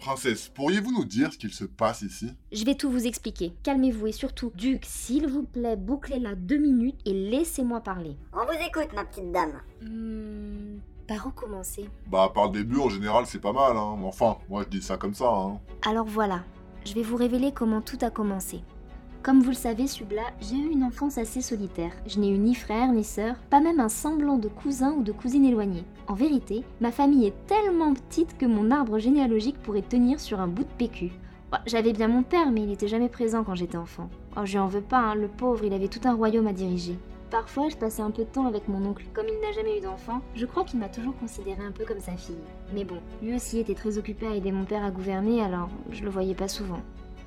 Princesse, pourriez-vous nous dire ce qu'il se passe ici? Je vais tout vous expliquer. Calmez-vous et surtout, Duc, s'il vous plaît, bouclez-la deux minutes et laissez-moi parler. On vous écoute, ma petite dame. Hmm, par où commencer? Bah, par le début, en général, c'est pas mal, hein. Enfin, moi, je dis ça comme ça, hein. Alors voilà, je vais vous révéler comment tout a commencé. Comme vous le savez, Subla, j'ai eu une enfance assez solitaire. Je n'ai eu ni frère ni sœur, pas même un semblant de cousin ou de cousine éloignée. En vérité, ma famille est tellement petite que mon arbre généalogique pourrait tenir sur un bout de PQ. Bah, J'avais bien mon père, mais il n'était jamais présent quand j'étais enfant. Oh, je en veux pas, hein, le pauvre, il avait tout un royaume à diriger. Parfois, je passais un peu de temps avec mon oncle. Comme il n'a jamais eu d'enfant, je crois qu'il m'a toujours considéré un peu comme sa fille. Mais bon, lui aussi était très occupé à aider mon père à gouverner, alors je le voyais pas souvent.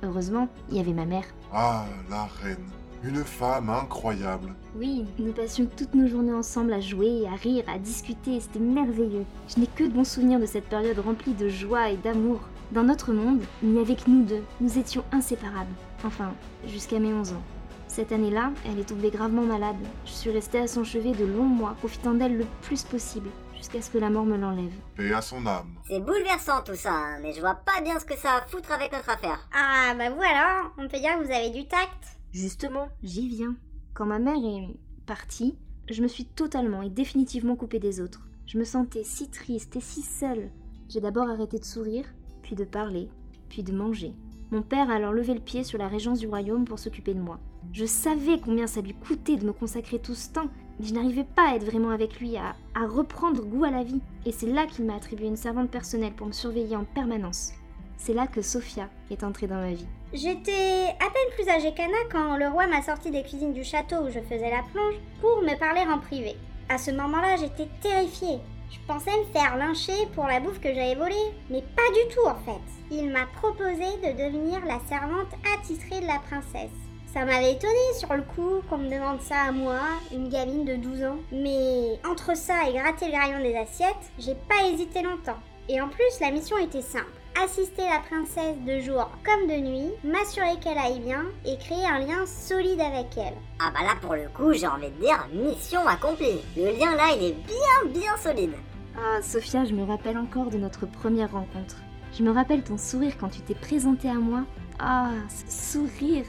Heureusement, il y avait ma mère. Ah, la reine. Une femme incroyable. Oui, nous passions toutes nos journées ensemble à jouer, à rire, à discuter, c'était merveilleux. Je n'ai que de bons souvenirs de cette période remplie de joie et d'amour. Dans notre monde, il n'y avait que nous deux, nous étions inséparables. Enfin, jusqu'à mes 11 ans. Cette année-là, elle est tombée gravement malade. Je suis restée à son chevet de longs mois, profitant d'elle le plus possible, jusqu'à ce que la mort me l'enlève. Paix à son âme. C'est bouleversant tout ça, hein, mais je vois pas bien ce que ça a à foutre avec notre affaire. Ah bah voilà, on peut dire que vous avez du tact. Justement, j'y viens. Quand ma mère est partie, je me suis totalement et définitivement coupée des autres. Je me sentais si triste et si seule. J'ai d'abord arrêté de sourire, puis de parler, puis de manger. Mon père a alors levé le pied sur la régence du royaume pour s'occuper de moi. Je savais combien ça lui coûtait de me consacrer tout ce temps, je n'arrivais pas à être vraiment avec lui, à, à reprendre goût à la vie. Et c'est là qu'il m'a attribué une servante personnelle pour me surveiller en permanence. C'est là que Sophia est entrée dans ma vie. J'étais à peine plus âgée qu'Anna quand le roi m'a sorti des cuisines du château où je faisais la plonge pour me parler en privé. À ce moment-là, j'étais terrifiée. Je pensais me faire lyncher pour la bouffe que j'avais volée, mais pas du tout en fait. Il m'a proposé de devenir la servante attitrée de la princesse. Ça m'avait étonnée sur le coup qu'on me demande ça à moi, une gamine de 12 ans. Mais entre ça et gratter le graillon des assiettes, j'ai pas hésité longtemps. Et en plus, la mission était simple. Assister la princesse de jour comme de nuit, m'assurer qu'elle aille bien et créer un lien solide avec elle. Ah bah là pour le coup, j'ai envie de dire mission accomplie. Le lien là, il est bien bien solide. Ah, Sophia, je me rappelle encore de notre première rencontre. Je me rappelle ton sourire quand tu t'es présentée à moi. Ah, ce sourire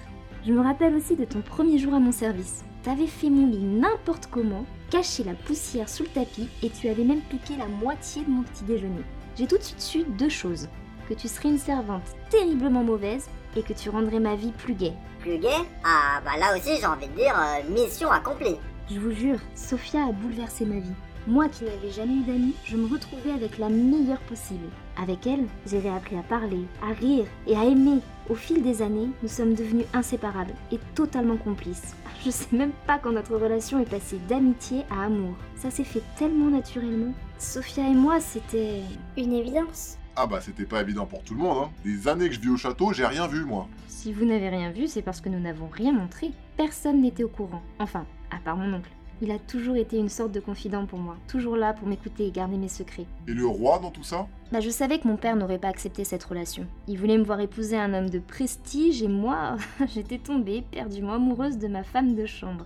Je me rappelle aussi de ton premier jour à mon service. T'avais fait mon lit n'importe comment, caché la poussière sous le tapis et tu avais même piqué la moitié de mon petit déjeuner. J'ai tout de suite su deux choses. Que tu serais une servante terriblement mauvaise et que tu rendrais ma vie plus gaie. Plus gay Ah bah là aussi, j'ai envie de dire euh, mission accomplie. Je vous jure, Sophia a bouleversé ma vie. Moi qui n'avais jamais eu d'amis, je me retrouvais avec la meilleure possible. Avec elle, j'ai réappris à parler, à rire et à aimer. Au fil des années, nous sommes devenus inséparables et totalement complices. Je sais même pas quand notre relation est passée d'amitié à amour. Ça s'est fait tellement naturellement. Sophia et moi, c'était une évidence. Ah bah, c'était pas évident pour tout le monde, hein. Des années que je vis au château, j'ai rien vu, moi. Si vous n'avez rien vu, c'est parce que nous n'avons rien montré. Personne n'était au courant. Enfin, à part mon oncle. Il a toujours été une sorte de confident pour moi, toujours là pour m'écouter et garder mes secrets. Et le roi dans tout ça? Bah je savais que mon père n'aurait pas accepté cette relation. Il voulait me voir épouser un homme de prestige et moi, j'étais tombée, perdument amoureuse de ma femme de chambre.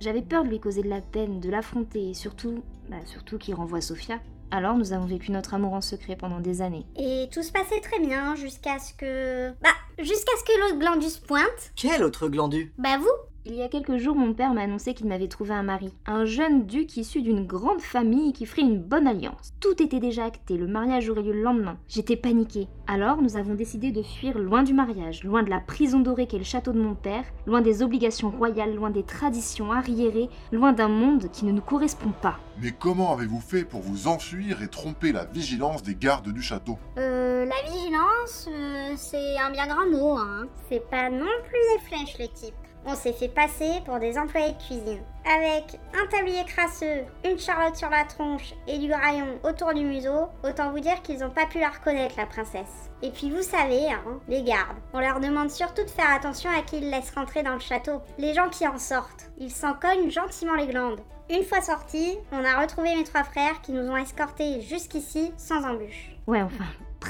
J'avais peur de lui causer de la peine, de l'affronter et surtout, bah surtout qu'il renvoie Sophia. Alors nous avons vécu notre amour en secret pendant des années. Et tout se passait très bien jusqu'à ce que... Bah, jusqu'à ce que l'autre glandus pointe. Quel autre glandu? Bah vous Il y a quelques jours, mon père m'a annoncé qu'il m'avait trouvé un mari, un jeune duc issu d'une grande famille qui ferait une bonne alliance. Tout était déjà acté, le mariage aurait lieu le lendemain. J'étais paniquée. Alors, nous avons décidé de fuir loin du mariage, loin de la prison dorée qu'est le château de mon père, loin des obligations royales, loin des traditions arriérées, loin d'un monde qui ne nous correspond pas. Mais comment avez-vous fait pour vous enfuir et tromper la vigilance des gardes du château? Euh, la vigilance, euh, c'est un bien grand mot, hein. C'est pas non plus des flèches, le type. On s'est fait passer pour des employés de cuisine. Avec un tablier crasseux, une charlotte sur la tronche et du graillon autour du museau, autant vous dire qu'ils ont pas pu la reconnaître, la princesse. Et puis vous savez, hein, les gardes, on leur demande surtout de faire attention à qui ils laissent rentrer dans le château. Les gens qui en sortent, ils s'en cognent gentiment les glandes. Une fois sortis, on a retrouvé mes trois frères qui nous ont escortés jusqu'ici sans embûche. Ouais, enfin,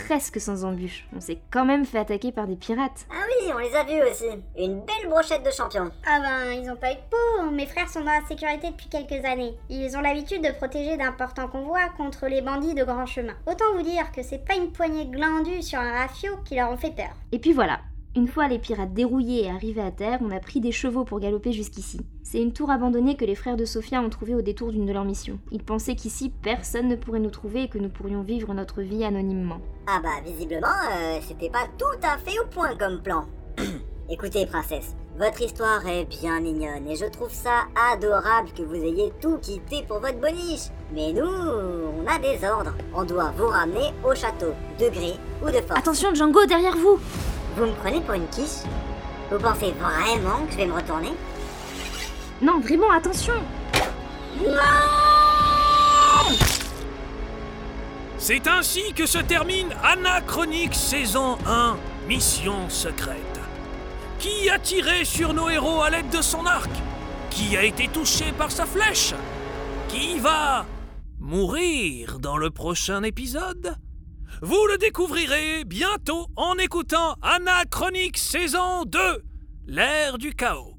presque sans embûche. On s'est quand même fait attaquer par des pirates. Ah oui, on les a vus aussi. Une belle brochette de champion. Ah ben, ils ont pas eu de peau. Mes frères sont dans la sécurité depuis quelques années. Ils ont l'habitude de protéger d'importants convois contre les bandits de grand chemin. Autant vous dire que c'est pas une poignée de glandus sur un rafio qui leur ont fait peur. Et puis voilà, une fois les pirates dérouillés et arrivés à terre, on a pris des chevaux pour galoper jusqu'ici. C'est une tour abandonnée que les frères de Sophia ont trouvée au détour d'une de leurs missions. Ils pensaient qu'ici personne ne pourrait nous trouver et que nous pourrions vivre notre vie anonymement. Ah bah visiblement, euh, c'était pas tout à fait au point comme plan. Écoutez, princesse, votre histoire est bien mignonne et je trouve ça adorable que vous ayez tout quitté pour votre boniche. Mais nous, on a des ordres. On doit vous ramener au château, de gré ou de force. Attention Django, derrière vous Vous me prenez pour une quiche Vous pensez vraiment que je vais me retourner Non, vraiment, attention C'est ainsi que se termine Anachronique saison 1, Mission secrète. Qui a tiré sur nos héros à l'aide de son arc Qui a été touché par sa flèche Qui va mourir dans le prochain épisode Vous le découvrirez bientôt en écoutant Anachronique saison 2, l'ère du chaos.